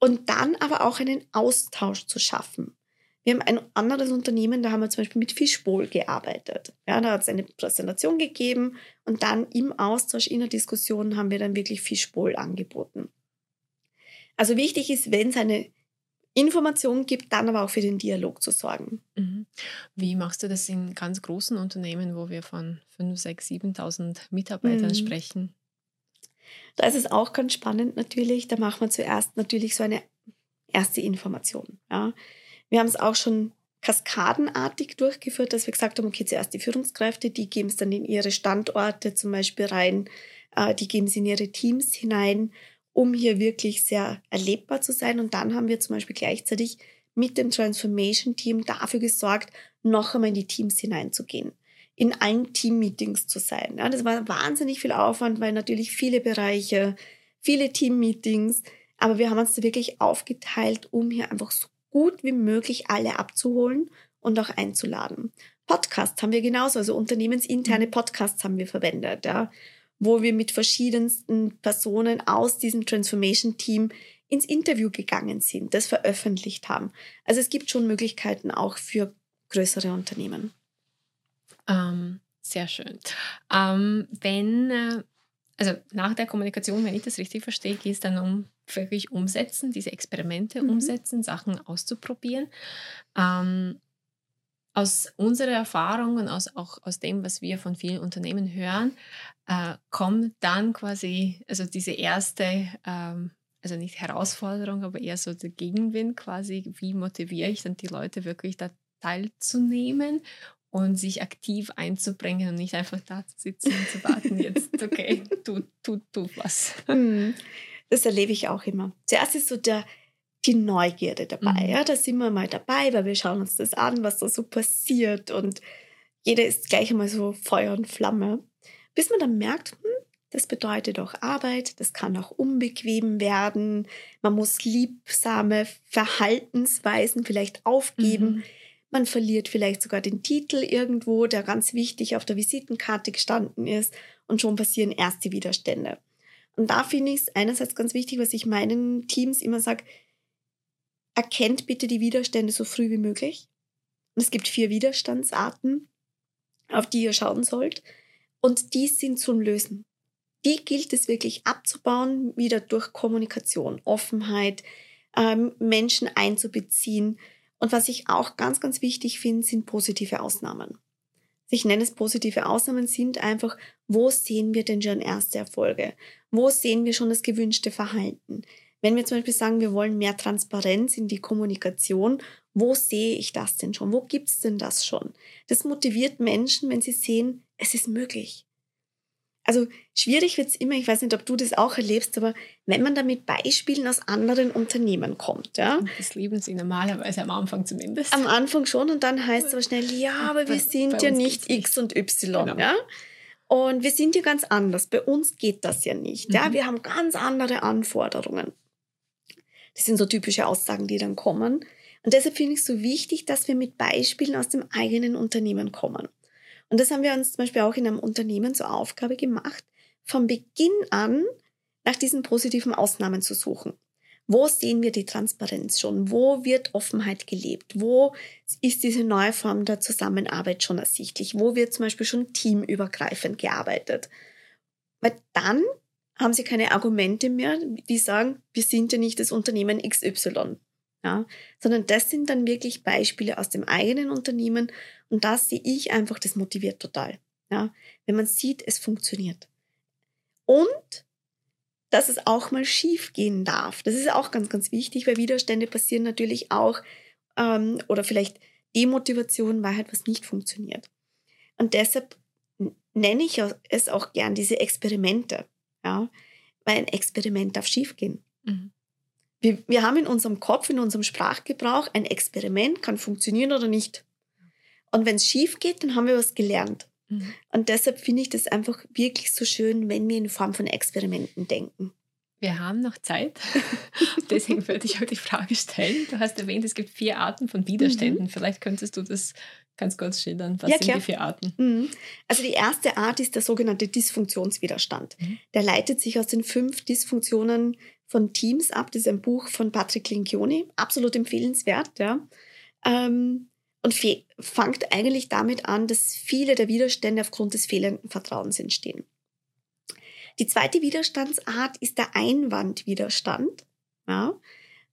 und dann aber auch einen Austausch zu schaffen. Wir haben ein anderes Unternehmen, da haben wir zum Beispiel mit Fishbowl gearbeitet. Ja, da hat es eine Präsentation gegeben und dann im Austausch, in der Diskussion haben wir dann wirklich Fishbowl angeboten. Also wichtig ist, wenn es eine Information gibt, dann aber auch für den Dialog zu sorgen. Mhm. Wie machst du das in ganz großen Unternehmen, wo wir von 5, 6, 7.000 Mitarbeitern mhm. sprechen? Da ist es auch ganz spannend natürlich. Da machen wir zuerst natürlich so eine erste Information. Ja. Wir haben es auch schon kaskadenartig durchgeführt, dass wir gesagt haben, okay, zuerst die Führungskräfte, die geben es dann in ihre Standorte zum Beispiel rein, äh, die geben es in ihre Teams hinein um hier wirklich sehr erlebbar zu sein. Und dann haben wir zum Beispiel gleichzeitig mit dem Transformation Team dafür gesorgt, noch einmal in die Teams hineinzugehen, in allen Team-Meetings zu sein. Ja, das war wahnsinnig viel Aufwand, weil natürlich viele Bereiche, viele Team-Meetings, aber wir haben uns da wirklich aufgeteilt, um hier einfach so gut wie möglich alle abzuholen und auch einzuladen. Podcasts haben wir genauso, also unternehmensinterne mhm. Podcasts haben wir verwendet. Ja wo wir mit verschiedensten Personen aus diesem Transformation-Team ins Interview gegangen sind, das veröffentlicht haben. Also es gibt schon Möglichkeiten auch für größere Unternehmen. Ähm, sehr schön. Ähm, wenn, äh, also nach der Kommunikation, wenn ich das richtig verstehe, geht es dann um wirklich umsetzen, diese Experimente mhm. umsetzen, Sachen auszuprobieren. Ähm, aus unserer Erfahrung und aus, auch aus dem, was wir von vielen Unternehmen hören, äh, kommt dann quasi, also diese erste, ähm, also nicht Herausforderung, aber eher so der Gegenwind quasi, wie motiviere ich dann die Leute wirklich da teilzunehmen und sich aktiv einzubringen und nicht einfach da zu sitzen und zu warten, jetzt, okay, tu, tu, tu was. Hm, das erlebe ich auch immer. Zuerst ist so der, die Neugierde dabei. Mhm. Ja, da sind wir mal dabei, weil wir schauen uns das an, was da so passiert und jeder ist gleich einmal so Feuer und Flamme, bis man dann merkt, hm, das bedeutet auch Arbeit, das kann auch unbequem werden, man muss liebsame Verhaltensweisen vielleicht aufgeben. Mhm. Man verliert vielleicht sogar den Titel irgendwo, der ganz wichtig auf der Visitenkarte gestanden ist und schon passieren erste Widerstände. Und da finde ich es einerseits ganz wichtig, was ich meinen Teams immer sage, erkennt bitte die Widerstände so früh wie möglich. Und es gibt vier Widerstandsarten, auf die ihr schauen sollt. Und die sind zum Lösen. Die gilt es wirklich abzubauen, wieder durch Kommunikation, Offenheit, ähm, Menschen einzubeziehen. Und was ich auch ganz, ganz wichtig finde, sind positive Ausnahmen. Ich nenne es positive Ausnahmen sind einfach, wo sehen wir denn schon erste Erfolge? Wo sehen wir schon das gewünschte Verhalten? Wenn wir zum Beispiel sagen, wir wollen mehr Transparenz in die Kommunikation, wo sehe ich das denn schon? Wo gibt es denn das schon? Das motiviert Menschen, wenn sie sehen, es ist möglich. Also schwierig wird es immer, ich weiß nicht, ob du das auch erlebst, aber wenn man da mit Beispielen aus anderen Unternehmen kommt. Ja? Das lieben sie normalerweise am Anfang zumindest. Am Anfang schon und dann heißt es aber schnell, ja, aber wir sind ja nicht X und Y. Genau. Ja? Und wir sind ja ganz anders. Bei uns geht das ja nicht. Mhm. Ja? Wir haben ganz andere Anforderungen. Das sind so typische Aussagen, die dann kommen. Und deshalb finde ich es so wichtig, dass wir mit Beispielen aus dem eigenen Unternehmen kommen. Und das haben wir uns zum Beispiel auch in einem Unternehmen zur Aufgabe gemacht, von Beginn an nach diesen positiven Ausnahmen zu suchen. Wo sehen wir die Transparenz schon? Wo wird Offenheit gelebt? Wo ist diese neue Form der Zusammenarbeit schon ersichtlich? Wo wird zum Beispiel schon teamübergreifend gearbeitet? Weil dann haben sie keine Argumente mehr, die sagen, wir sind ja nicht das Unternehmen XY. Ja, sondern das sind dann wirklich Beispiele aus dem eigenen Unternehmen und das sehe ich einfach, das motiviert total. Ja, wenn man sieht, es funktioniert. Und dass es auch mal schief gehen darf. Das ist auch ganz, ganz wichtig, weil Widerstände passieren natürlich auch ähm, oder vielleicht Demotivation, weil halt was nicht funktioniert. Und deshalb nenne ich es auch gern diese Experimente. Ja, weil ein Experiment darf schiefgehen. Mhm. Wir, wir haben in unserem Kopf, in unserem Sprachgebrauch ein Experiment, kann funktionieren oder nicht. Und wenn es schief geht, dann haben wir was gelernt. Mhm. Und deshalb finde ich das einfach wirklich so schön, wenn wir in Form von Experimenten denken. Wir haben noch Zeit. Deswegen würde ich auch die Frage stellen. Du hast erwähnt, es gibt vier Arten von Widerständen. Mhm. Vielleicht könntest du das ganz kurz schildern. Was ja, sind klar. die vier Arten? Mhm. Also die erste Art ist der sogenannte Dysfunktionswiderstand. Mhm. Der leitet sich aus den fünf Dysfunktionen von Teams ab. Das ist ein Buch von Patrick Linkioni. Absolut empfehlenswert. Ja. Ähm, und fängt eigentlich damit an, dass viele der Widerstände aufgrund des fehlenden Vertrauens entstehen. Die zweite Widerstandsart ist der Einwandwiderstand. Ja,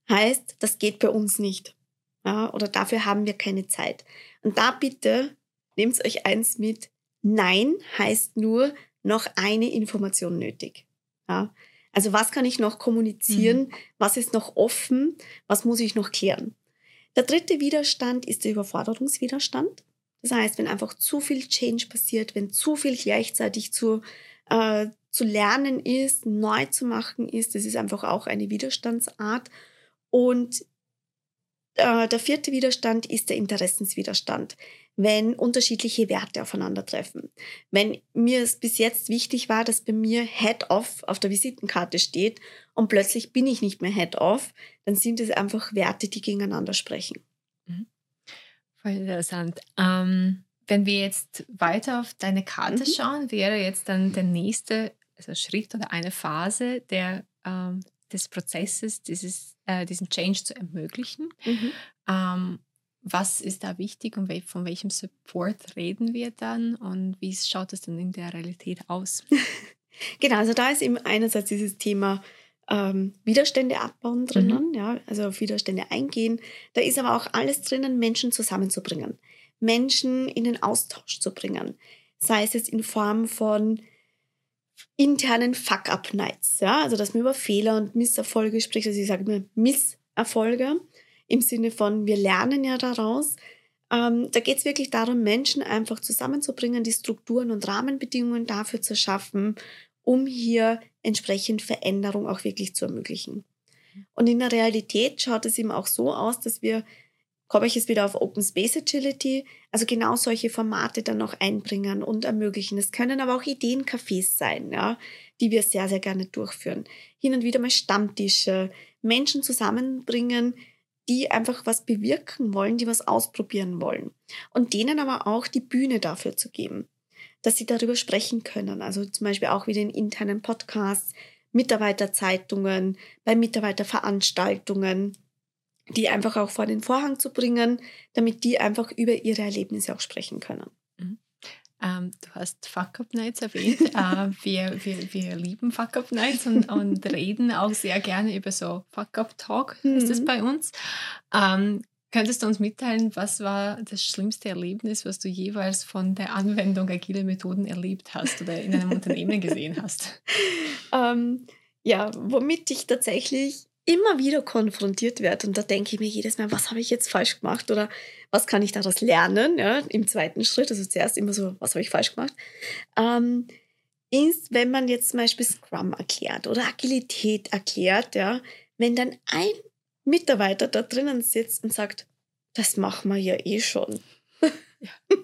heißt, das geht bei uns nicht. Ja, oder dafür haben wir keine Zeit. Und da bitte nehmt euch eins mit. Nein heißt nur noch eine Information nötig. Ja, also was kann ich noch kommunizieren? Mhm. Was ist noch offen? Was muss ich noch klären? Der dritte Widerstand ist der Überforderungswiderstand. Das heißt, wenn einfach zu viel Change passiert, wenn zu viel gleichzeitig zu, äh, zu lernen ist, neu zu machen ist, das ist einfach auch eine Widerstandsart. Und äh, der vierte Widerstand ist der Interessenswiderstand wenn unterschiedliche Werte aufeinandertreffen. Wenn mir es bis jetzt wichtig war, dass bei mir Head-Off auf der Visitenkarte steht und plötzlich bin ich nicht mehr Head-Off, dann sind es einfach Werte, die gegeneinander sprechen. Mhm. Voll interessant. Ähm, wenn wir jetzt weiter auf deine Karte mhm. schauen, wäre jetzt dann der nächste also Schritt oder eine Phase der, ähm, des Prozesses, dieses, äh, diesen Change zu ermöglichen. Mhm. Ähm, was ist da wichtig und von welchem Support reden wir dann und wie schaut es dann in der Realität aus? genau, also da ist eben einerseits dieses Thema ähm, Widerstände abbauen drinnen, mhm. ja, also auf Widerstände eingehen. Da ist aber auch alles drinnen, Menschen zusammenzubringen, Menschen in den Austausch zu bringen, sei es jetzt in Form von internen Fuck-up-Nights, ja, also dass man über Fehler und Misserfolge spricht, also ich sage immer Misserfolge, im Sinne von, wir lernen ja daraus. Ähm, da geht es wirklich darum, Menschen einfach zusammenzubringen, die Strukturen und Rahmenbedingungen dafür zu schaffen, um hier entsprechend Veränderung auch wirklich zu ermöglichen. Und in der Realität schaut es eben auch so aus, dass wir, komme ich jetzt wieder auf Open Space Agility, also genau solche Formate dann noch einbringen und ermöglichen. Es können aber auch Ideencafés sein, ja, die wir sehr, sehr gerne durchführen. Hin und wieder mal Stammtische, Menschen zusammenbringen, die einfach was bewirken wollen, die was ausprobieren wollen. Und denen aber auch die Bühne dafür zu geben, dass sie darüber sprechen können. Also zum Beispiel auch wieder in internen Podcasts, Mitarbeiterzeitungen, bei Mitarbeiterveranstaltungen, die einfach auch vor den Vorhang zu bringen, damit die einfach über ihre Erlebnisse auch sprechen können. Ähm, du hast Fuck-Up-Nights erwähnt. äh, wir, wir, wir lieben Fuck-Up-Nights und, und reden auch sehr gerne über so Fuck-Up-Talk, mhm. ist das bei uns. Ähm, könntest du uns mitteilen, was war das schlimmste Erlebnis, was du jeweils von der Anwendung agiler Methoden erlebt hast oder in einem Unternehmen gesehen hast? Ähm, ja, womit ich tatsächlich immer wieder konfrontiert werde. Und da denke ich mir jedes Mal, was habe ich jetzt falsch gemacht oder was kann ich daraus lernen? Ja, Im zweiten Schritt, also zuerst immer so, was habe ich falsch gemacht? Ähm, ist, wenn man jetzt zum Beispiel Scrum erklärt oder Agilität erklärt, ja, wenn dann ein Mitarbeiter da drinnen sitzt und sagt, das machen wir ja eh schon. Ja.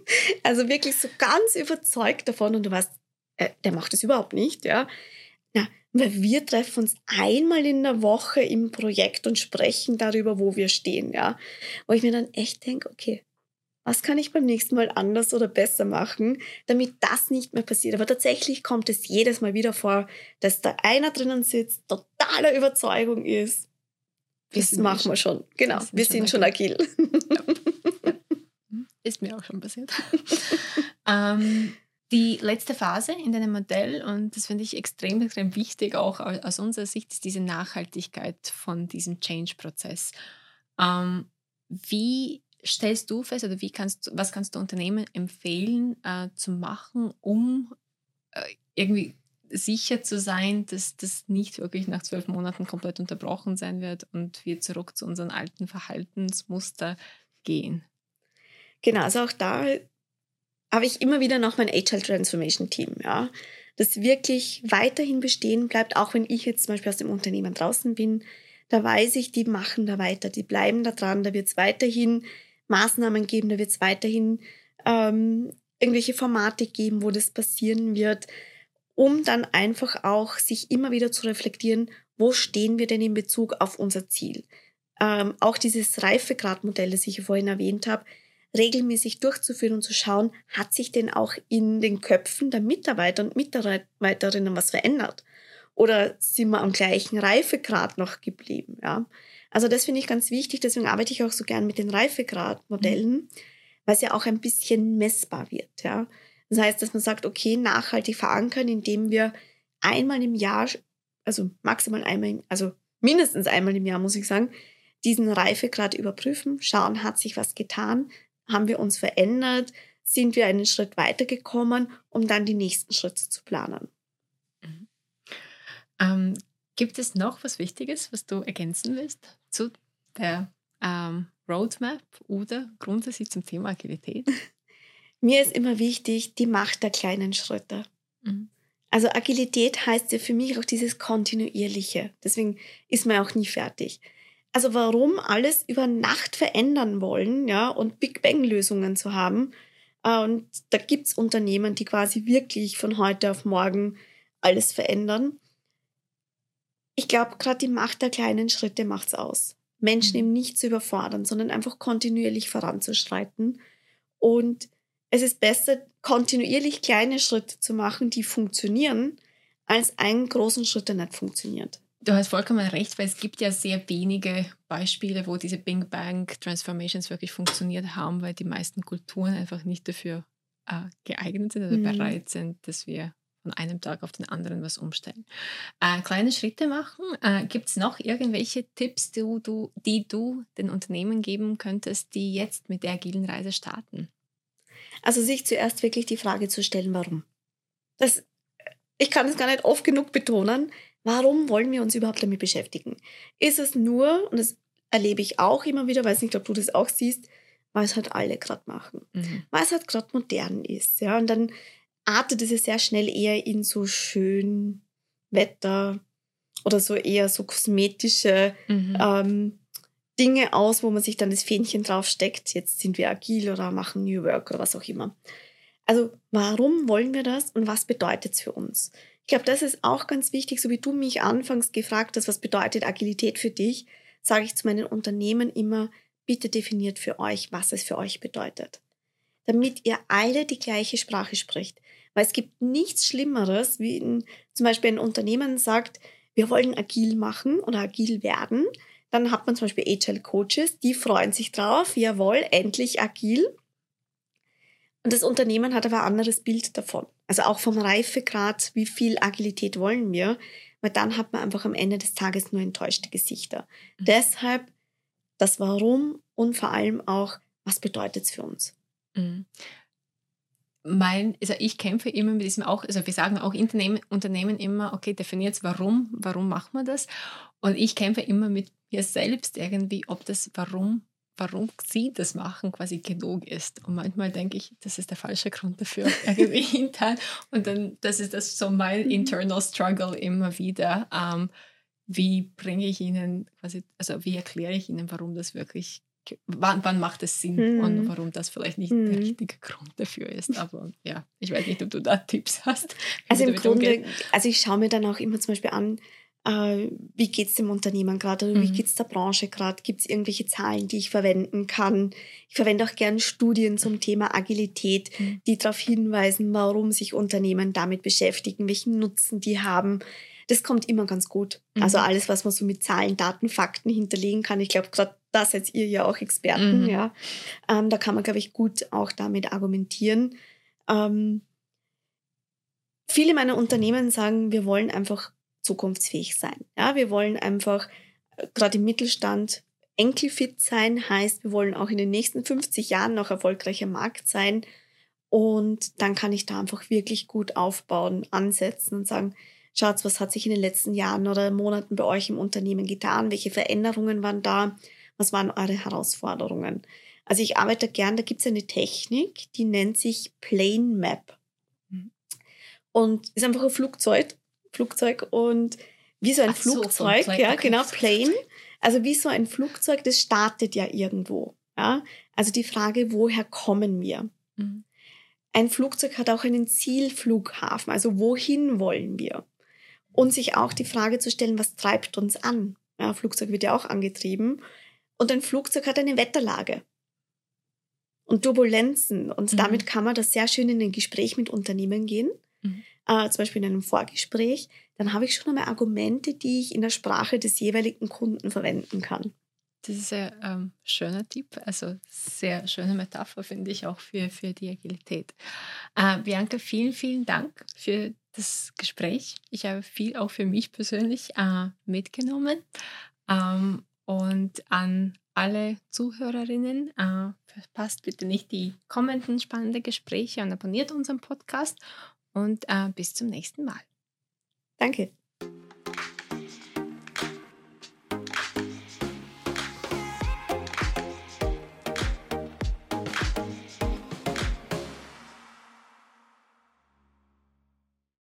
Also wirklich so ganz überzeugt davon und du weißt, äh, der macht das überhaupt nicht, ja. Na, weil wir treffen uns einmal in der Woche im Projekt und sprechen darüber, wo wir stehen, ja. Wo ich mir dann echt denke, okay, was kann ich beim nächsten Mal anders oder besser machen, damit das nicht mehr passiert. Aber tatsächlich kommt es jedes Mal wieder vor, dass da einer drinnen sitzt, totaler Überzeugung ist. Das machen wir schon. Genau, wir sind schon agil. Ja. Ist mir auch schon passiert. ähm, die letzte Phase in deinem Modell, und das finde ich extrem, extrem wichtig, auch aus unserer Sicht, ist diese Nachhaltigkeit von diesem Change-Prozess. Ähm, wie stellst du fest oder wie kannst, was kannst du Unternehmen empfehlen äh, zu machen, um äh, irgendwie sicher zu sein, dass das nicht wirklich nach zwölf Monaten komplett unterbrochen sein wird und wir zurück zu unseren alten Verhaltensmuster gehen? Genau, also auch da habe ich immer wieder noch mein Agile Transformation Team, ja, das wirklich weiterhin bestehen bleibt, auch wenn ich jetzt zum Beispiel aus dem Unternehmen draußen bin. Da weiß ich, die machen da weiter, die bleiben da dran, da wird es weiterhin Maßnahmen geben, da wird es weiterhin ähm, irgendwelche Formate geben, wo das passieren wird, um dann einfach auch sich immer wieder zu reflektieren, wo stehen wir denn in Bezug auf unser Ziel. Ähm, auch dieses Reifegradmodell, das ich vorhin erwähnt habe, regelmäßig durchzuführen und zu schauen, hat sich denn auch in den Köpfen der Mitarbeiter und Mitarbeiterinnen was verändert? Oder sind wir am gleichen Reifegrad noch geblieben? Ja? Also das finde ich ganz wichtig, deswegen arbeite ich auch so gern mit den Reifegradmodellen, mhm. weil es ja auch ein bisschen messbar wird. Ja? Das heißt, dass man sagt, okay, nachhaltig verankern, indem wir einmal im Jahr, also maximal einmal, also mindestens einmal im Jahr, muss ich sagen, diesen Reifegrad überprüfen, schauen, hat sich was getan, haben wir uns verändert, sind wir einen Schritt weitergekommen, um dann die nächsten Schritte zu planen. Mhm. Ähm, Gibt es noch was Wichtiges, was du ergänzen willst zu der ähm, Roadmap oder grundsätzlich zum Thema Agilität? Mir ist immer wichtig die Macht der kleinen Schritte. Mhm. Also Agilität heißt ja für mich auch dieses Kontinuierliche. Deswegen ist man auch nie fertig. Also warum alles über Nacht verändern wollen, ja, und Big Bang-Lösungen zu haben. Äh, und da gibt es Unternehmen, die quasi wirklich von heute auf morgen alles verändern ich glaube, gerade die Macht der kleinen Schritte macht es aus. Menschen mhm. eben nicht zu überfordern, sondern einfach kontinuierlich voranzuschreiten. Und es ist besser, kontinuierlich kleine Schritte zu machen, die funktionieren, als einen großen Schritt, der nicht funktioniert. Du hast vollkommen recht, weil es gibt ja sehr wenige Beispiele, wo diese Bing Bang Transformations wirklich funktioniert haben, weil die meisten Kulturen einfach nicht dafür äh, geeignet sind oder mhm. bereit sind, dass wir von einem Tag auf den anderen was umstellen. Äh, kleine Schritte machen. Äh, Gibt es noch irgendwelche Tipps, die du, die du den Unternehmen geben könntest, die jetzt mit der agilen Reise starten? Also sich zuerst wirklich die Frage zu stellen, warum. Das, ich kann es gar nicht oft genug betonen, warum wollen wir uns überhaupt damit beschäftigen? Ist es nur, und das erlebe ich auch immer wieder, weiß nicht, ob du das auch siehst, weil es halt alle gerade machen, mhm. weil es halt gerade modern ist. Ja? Und dann artet es ja sehr schnell eher in so schön Wetter oder so eher so kosmetische mhm. ähm, Dinge aus, wo man sich dann das Fähnchen draufsteckt. Jetzt sind wir agil oder machen New Work oder was auch immer. Also warum wollen wir das und was bedeutet es für uns? Ich glaube, das ist auch ganz wichtig, so wie du mich anfangs gefragt hast, was bedeutet Agilität für dich, sage ich zu meinen Unternehmen immer, bitte definiert für euch, was es für euch bedeutet. Damit ihr alle die gleiche Sprache spricht. Weil es gibt nichts Schlimmeres, wie in, zum Beispiel ein Unternehmen sagt, wir wollen agil machen oder agil werden. Dann hat man zum Beispiel Agile Coaches, die freuen sich drauf, jawohl, endlich agil. Und das Unternehmen hat aber ein anderes Bild davon. Also auch vom Reifegrad, wie viel Agilität wollen wir, weil dann hat man einfach am Ende des Tages nur enttäuschte Gesichter. Mhm. Deshalb das Warum und vor allem auch, was bedeutet es für uns? Mhm mein, also ich kämpfe immer mit diesem auch, also wir sagen auch Unternehmen, Unternehmen immer, okay, definiert warum, warum machen wir das? Und ich kämpfe immer mit mir selbst irgendwie, ob das Warum warum sie das machen, quasi genug ist. Und manchmal denke ich, das ist der falsche Grund dafür, irgendwie hinter. Und dann, das ist das so mein mhm. internal struggle immer wieder. Ähm, wie bringe ich ihnen quasi, also wie erkläre ich ihnen, warum das wirklich, wann, wann macht es Sinn mhm. und warum das vielleicht nicht mhm. der richtige Grund dafür ist. Aber ja, ich weiß nicht, ob du da Tipps hast. Also im Grunde, umgehen. also ich schaue mir dann auch immer zum Beispiel an, äh, wie geht es dem Unternehmen gerade oder mhm. wie geht es der Branche gerade? Gibt es irgendwelche Zahlen, die ich verwenden kann? Ich verwende auch gerne Studien zum Thema Agilität, mhm. die darauf hinweisen, warum sich Unternehmen damit beschäftigen, welchen Nutzen die haben. Das kommt immer ganz gut. Mhm. Also alles, was man so mit Zahlen, Daten, Fakten hinterlegen kann. Ich glaube, gerade da seid ihr ja auch Experten. Mhm. Ja. Ähm, da kann man, glaube ich, gut auch damit argumentieren. Ähm, viele meiner Unternehmen sagen, wir wollen einfach zukunftsfähig sein. Ja, wir wollen einfach äh, gerade im Mittelstand enkelfit sein, heißt, wir wollen auch in den nächsten 50 Jahren noch erfolgreicher Markt sein. Und dann kann ich da einfach wirklich gut aufbauen, ansetzen und sagen, schaut, was hat sich in den letzten Jahren oder Monaten bei euch im Unternehmen getan? Welche Veränderungen waren da? Was waren eure Herausforderungen? Also ich arbeite gern, da gibt es eine Technik, die nennt sich Plane Map. Mhm. Und ist einfach ein Flugzeug, Flugzeug und wie so ein Ach Flugzeug, so, ja, genau, Plane. Also wie so ein Flugzeug, das startet ja irgendwo. Ja? Also die Frage, woher kommen wir? Mhm. Ein Flugzeug hat auch einen Zielflughafen, also wohin wollen wir? Und sich auch die Frage zu stellen, was treibt uns an? Ja, Flugzeug wird ja auch angetrieben. Und ein Flugzeug hat eine Wetterlage und Turbulenzen. Und mhm. damit kann man das sehr schön in ein Gespräch mit Unternehmen gehen mhm. Äh, zum Beispiel in einem Vorgespräch, dann habe ich schon einmal Argumente, die ich in der Sprache des jeweiligen Kunden verwenden kann. Das ist ein ähm, schöner Tipp, also sehr schöne Metapher, finde ich, auch für, für die Agilität. Äh, Bianca, vielen, vielen Dank für das Gespräch. Ich habe viel auch für mich persönlich äh, mitgenommen. Ähm, und an alle Zuhörerinnen, äh, verpasst bitte nicht die kommenden spannenden Gespräche und abonniert unseren Podcast und äh, bis zum nächsten Mal. Danke.